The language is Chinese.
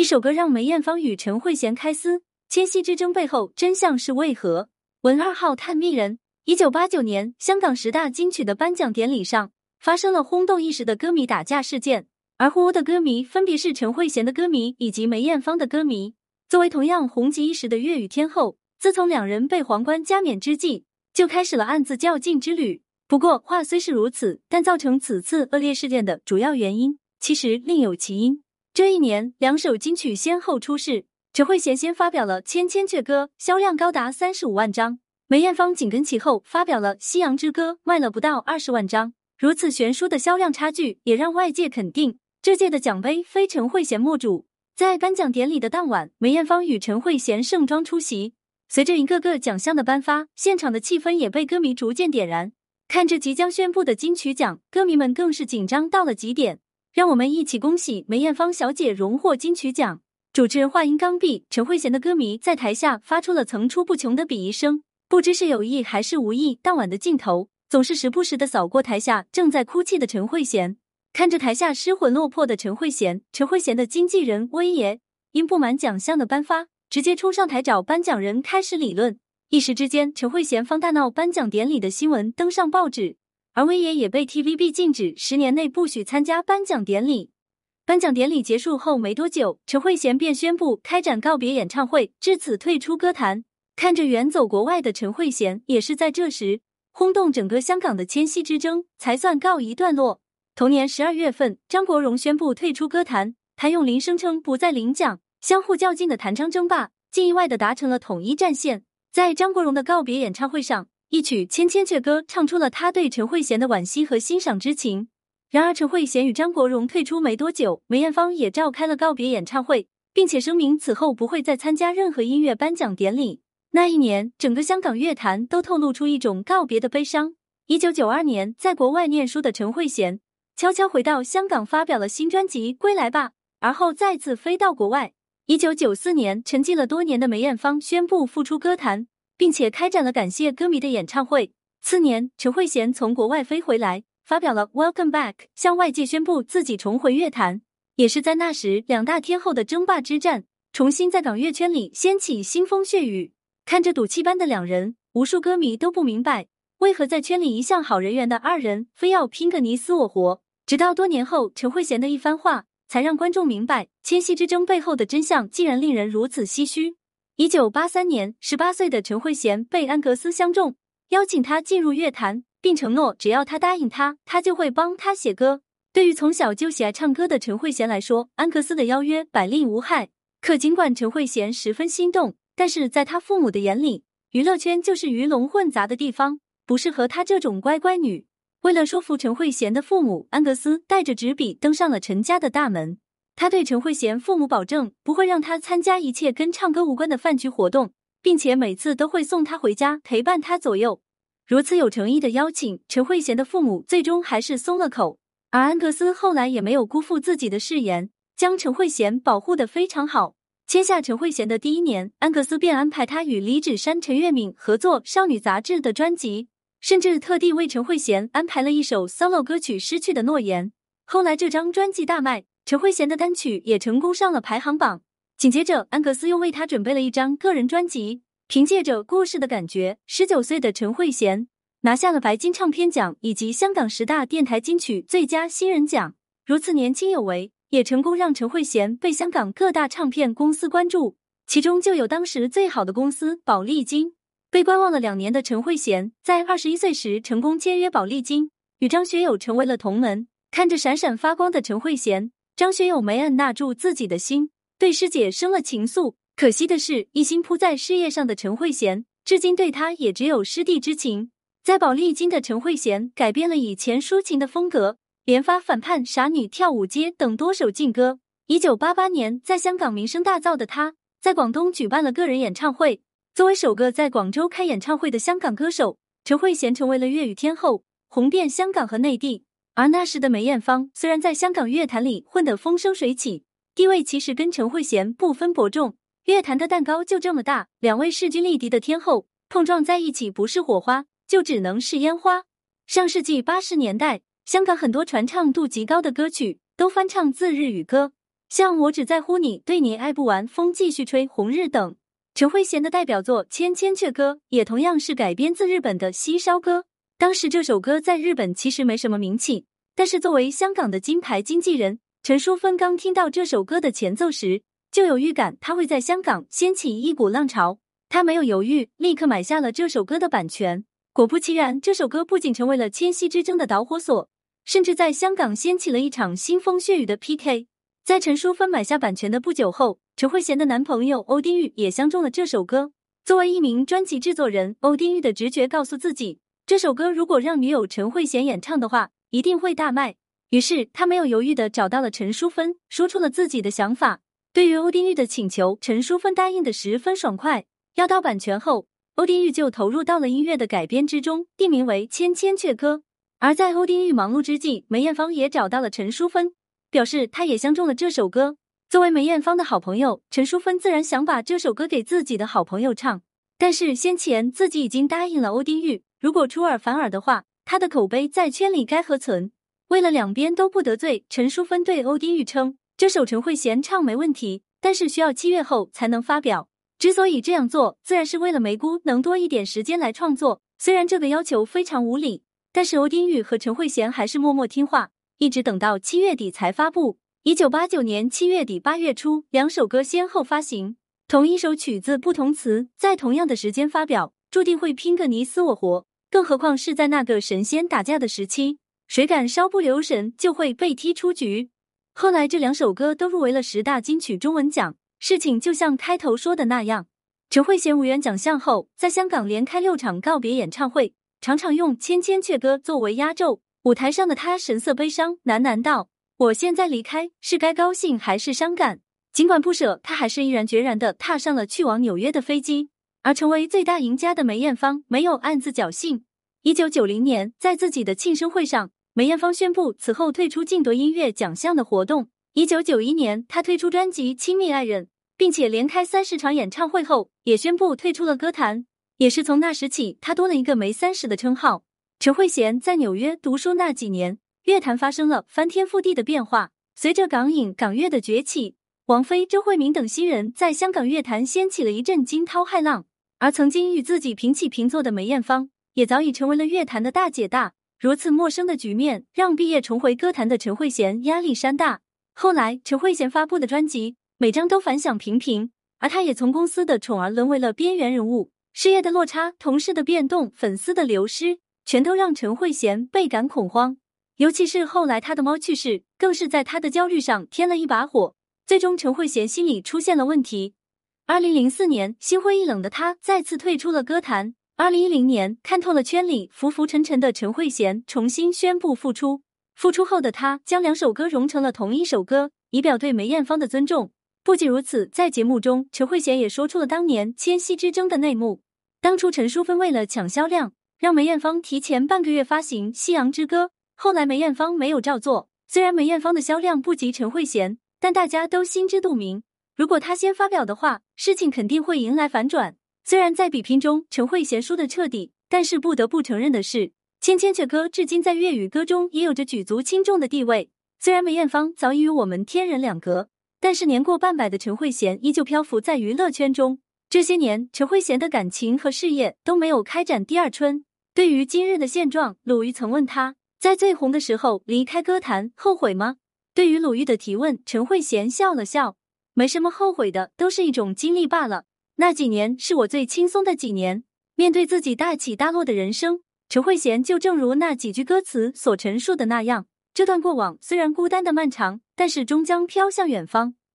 一首歌让梅艳芳与陈慧娴开撕，千禧之争背后真相是为何？文二号探秘人，一九八九年香港十大金曲的颁奖典礼上，发生了轰动一时的歌迷打架事件，而互殴的歌迷分别是陈慧娴的歌迷以及梅艳芳的歌迷。作为同样红极一时的粤语天后，自从两人被皇冠加冕之际，就开始了暗自较劲之旅。不过话虽是如此，但造成此次恶劣事件的主要原因，其实另有其因。这一年，两首金曲先后出世。陈慧娴先发表了《千千阙歌》，销量高达三十五万张；梅艳芳紧跟其后发表了《夕阳之歌》，卖了不到二十万张。如此悬殊的销量差距，也让外界肯定这届的奖杯非陈慧娴莫属。在颁奖典礼的当晚，梅艳芳与陈慧娴盛装出席。随着一个个奖项的颁发，现场的气氛也被歌迷逐渐点燃。看着即将宣布的金曲奖，歌迷们更是紧张到了极点。让我们一起恭喜梅艳芳小姐荣获金曲奖！主持人话音刚毕，陈慧娴的歌迷在台下发出了层出不穷的鄙夷声，不知是有意还是无意。当晚的镜头总是时不时的扫过台下正在哭泣的陈慧娴，看着台下失魂落魄的陈慧娴，陈慧娴的经纪人威爷因不满奖项的颁发，直接冲上台找颁奖人开始理论。一时之间，陈慧娴方大闹颁奖典礼的新闻登上报纸。而威爷也被 TVB 禁止十年内不许参加颁奖典礼。颁奖典礼结束后没多久，陈慧娴便宣布开展告别演唱会，至此退出歌坛。看着远走国外的陈慧娴，也是在这时，轰动整个香港的千禧之争才算告一段落。同年十二月份，张国荣宣布退出歌坛，谭咏麟声称不再领奖。相互较劲的谭张争霸，竟意外的达成了统一战线，在张国荣的告别演唱会上。一曲《千千阙歌》唱出了他对陈慧娴的惋惜和欣赏之情。然而，陈慧娴与张国荣退出没多久，梅艳芳也召开了告别演唱会，并且声明此后不会再参加任何音乐颁奖典礼。那一年，整个香港乐坛都透露出一种告别的悲伤。一九九二年，在国外念书的陈慧娴悄悄回到香港，发表了新专辑《归来吧》，而后再次飞到国外。一九九四年，沉寂了多年的梅艳芳宣布复出歌坛。并且开展了感谢歌迷的演唱会。次年，陈慧娴从国外飞回来，发表了《Welcome Back》，向外界宣布自己重回乐坛。也是在那时，两大天后的争霸之战重新在港乐圈里掀起腥风血雨。看着赌气般的两人，无数歌迷都不明白，为何在圈里一向好人缘的二人，非要拼个你死我活。直到多年后，陈慧娴的一番话，才让观众明白千禧之争背后的真相，竟然令人如此唏嘘。一九八三年，十八岁的陈慧娴被安格斯相中，邀请她进入乐坛，并承诺只要她答应他，他就会帮她写歌。对于从小就喜爱唱歌的陈慧娴来说，安格斯的邀约百利无害。可尽管陈慧娴十分心动，但是在她父母的眼里，娱乐圈就是鱼龙混杂的地方，不适合她这种乖乖女。为了说服陈慧娴的父母，安格斯带着纸笔登上了陈家的大门。他对陈慧娴父母保证，不会让他参加一切跟唱歌无关的饭局活动，并且每次都会送他回家，陪伴他左右。如此有诚意的邀请，陈慧娴的父母最终还是松了口。而安格斯后来也没有辜负自己的誓言，将陈慧娴保护的非常好。签下陈慧娴的第一年，安格斯便安排他与李芷珊、陈月敏合作《少女杂志》的专辑，甚至特地为陈慧娴安排了一首 solo 歌曲《失去的诺言》。后来这张专辑大卖。陈慧娴的单曲也成功上了排行榜。紧接着，安格斯又为她准备了一张个人专辑。凭借着《故事的感觉》，十九岁的陈慧娴拿下了白金唱片奖以及香港十大电台金曲最佳新人奖。如此年轻有为，也成功让陈慧娴被香港各大唱片公司关注，其中就有当时最好的公司宝丽金。被观望了两年的陈慧娴，在二十一岁时成功签约宝丽金，与张学友成为了同门。看着闪闪发光的陈慧娴。张学友没按捺住自己的心，对师姐生了情愫。可惜的是，一心扑在事业上的陈慧娴，至今对他也只有师弟之情。在宝丽金的陈慧娴改变了以前抒情的风格，连发《反叛》《傻女》《跳舞街》等多首劲歌。一九八八年，在香港名声大噪的她，在广东举办了个人演唱会。作为首个在广州开演唱会的香港歌手，陈慧娴成为了粤语天后，红遍香港和内地。而那时的梅艳芳虽然在香港乐坛里混得风生水起，地位其实跟陈慧娴不分伯仲。乐坛的蛋糕就这么大，两位势均力敌的天后碰撞在一起，不是火花就只能是烟花。上世纪八十年代，香港很多传唱度极高的歌曲都翻唱自日语歌，像我只在乎你，对你爱不完，风继续吹，红日等。陈慧娴的代表作《千千阙歌》也同样是改编自日本的《西烧歌》。当时这首歌在日本其实没什么名气，但是作为香港的金牌经纪人陈淑芬刚听到这首歌的前奏时，就有预感他会在香港掀起一股浪潮。他没有犹豫，立刻买下了这首歌的版权。果不其然，这首歌不仅成为了千禧之争的导火索，甚至在香港掀起了一场腥风血雨的 PK。在陈淑芬买下版权的不久后，陈慧娴的男朋友欧丁玉也相中了这首歌。作为一名专辑制作人，欧丁玉的直觉告诉自己。这首歌如果让女友陈慧娴演唱的话，一定会大卖。于是他没有犹豫的找到了陈淑芬，说出了自己的想法。对于欧丁玉的请求，陈淑芬答应的十分爽快。要到版权后，欧丁玉就投入到了音乐的改编之中，定名为《千千阙歌》。而在欧丁玉忙碌之际，梅艳芳也找到了陈淑芬，表示她也相中了这首歌。作为梅艳芳的好朋友，陈淑芬自然想把这首歌给自己的好朋友唱。但是先前自己已经答应了欧丁玉。如果出尔反尔的话，他的口碑在圈里该何存？为了两边都不得罪，陈淑芬对欧丁玉称，这首陈慧娴唱没问题，但是需要七月后才能发表。之所以这样做，自然是为了梅姑能多一点时间来创作。虽然这个要求非常无理，但是欧丁玉和陈慧娴还是默默听话，一直等到七月底才发布。一九八九年七月底八月初，两首歌先后发行，同一首曲子不同词，在同样的时间发表，注定会拼个你死我活。更何况是在那个神仙打架的时期，谁敢稍不留神就会被踢出局。后来这两首歌都入围了十大金曲中文奖。事情就像开头说的那样，陈慧娴无缘奖项后，在香港连开六场告别演唱会，常常用《千千阙歌》作为压轴。舞台上的她神色悲伤，喃喃道：“我现在离开，是该高兴还是伤感？”尽管不舍，她还是毅然决然的踏上了去往纽约的飞机。而成为最大赢家的梅艳芳没有暗自侥幸。一九九零年，在自己的庆生会上，梅艳芳宣布此后退出竞夺音乐奖项的活动。一九九一年，她推出专辑《亲密爱人》，并且连开三十场演唱会后，也宣布退出了歌坛。也是从那时起，她多了一个“梅三十”的称号。陈慧娴在纽约读书那几年，乐坛发生了翻天覆地的变化。随着港影、港乐的崛起，王菲、周慧敏等新人在香港乐坛掀起了一阵惊涛骇浪。而曾经与自己平起平坐的梅艳芳，也早已成为了乐坛的大姐大。如此陌生的局面，让毕业重回歌坛的陈慧娴压力山大。后来，陈慧娴发布的专辑每张都反响平平，而她也从公司的宠儿沦为了边缘人物。事业的落差、同事的变动、粉丝的流失，全都让陈慧娴倍感恐慌。尤其是后来她的猫去世，更是在她的焦虑上添了一把火。最终，陈慧娴心理出现了问题。二零零四年，心灰意冷的他再次退出了歌坛。二零一零年，看透了圈里浮浮沉沉的陈慧娴，重新宣布复出。复出后的他将两首歌融成了同一首歌，以表对梅艳芳的尊重。不仅如此，在节目中，陈慧娴也说出了当年千禧之争的内幕。当初陈淑芬为了抢销量，让梅艳芳提前半个月发行《夕阳之歌》，后来梅艳芳没有照做。虽然梅艳芳的销量不及陈慧娴，但大家都心知肚明。如果他先发表的话，事情肯定会迎来反转。虽然在比拼中陈慧娴输得彻底，但是不得不承认的是，《千千阙歌》至今在粤语歌中也有着举足轻重的地位。虽然梅艳芳早已与我们天人两隔，但是年过半百的陈慧娴依旧漂浮在娱乐圈中。这些年，陈慧娴的感情和事业都没有开展第二春。对于今日的现状，鲁豫曾问他，在最红的时候离开歌坛，后悔吗？对于鲁豫的提问，陈慧娴笑了笑。没什么后悔的，都是一种经历罢了。那几年是我最轻松的几年。面对自己大起大落的人生，陈慧娴就正如那几句歌词所陈述的那样，这段过往虽然孤单的漫长，但是终将飘向远方。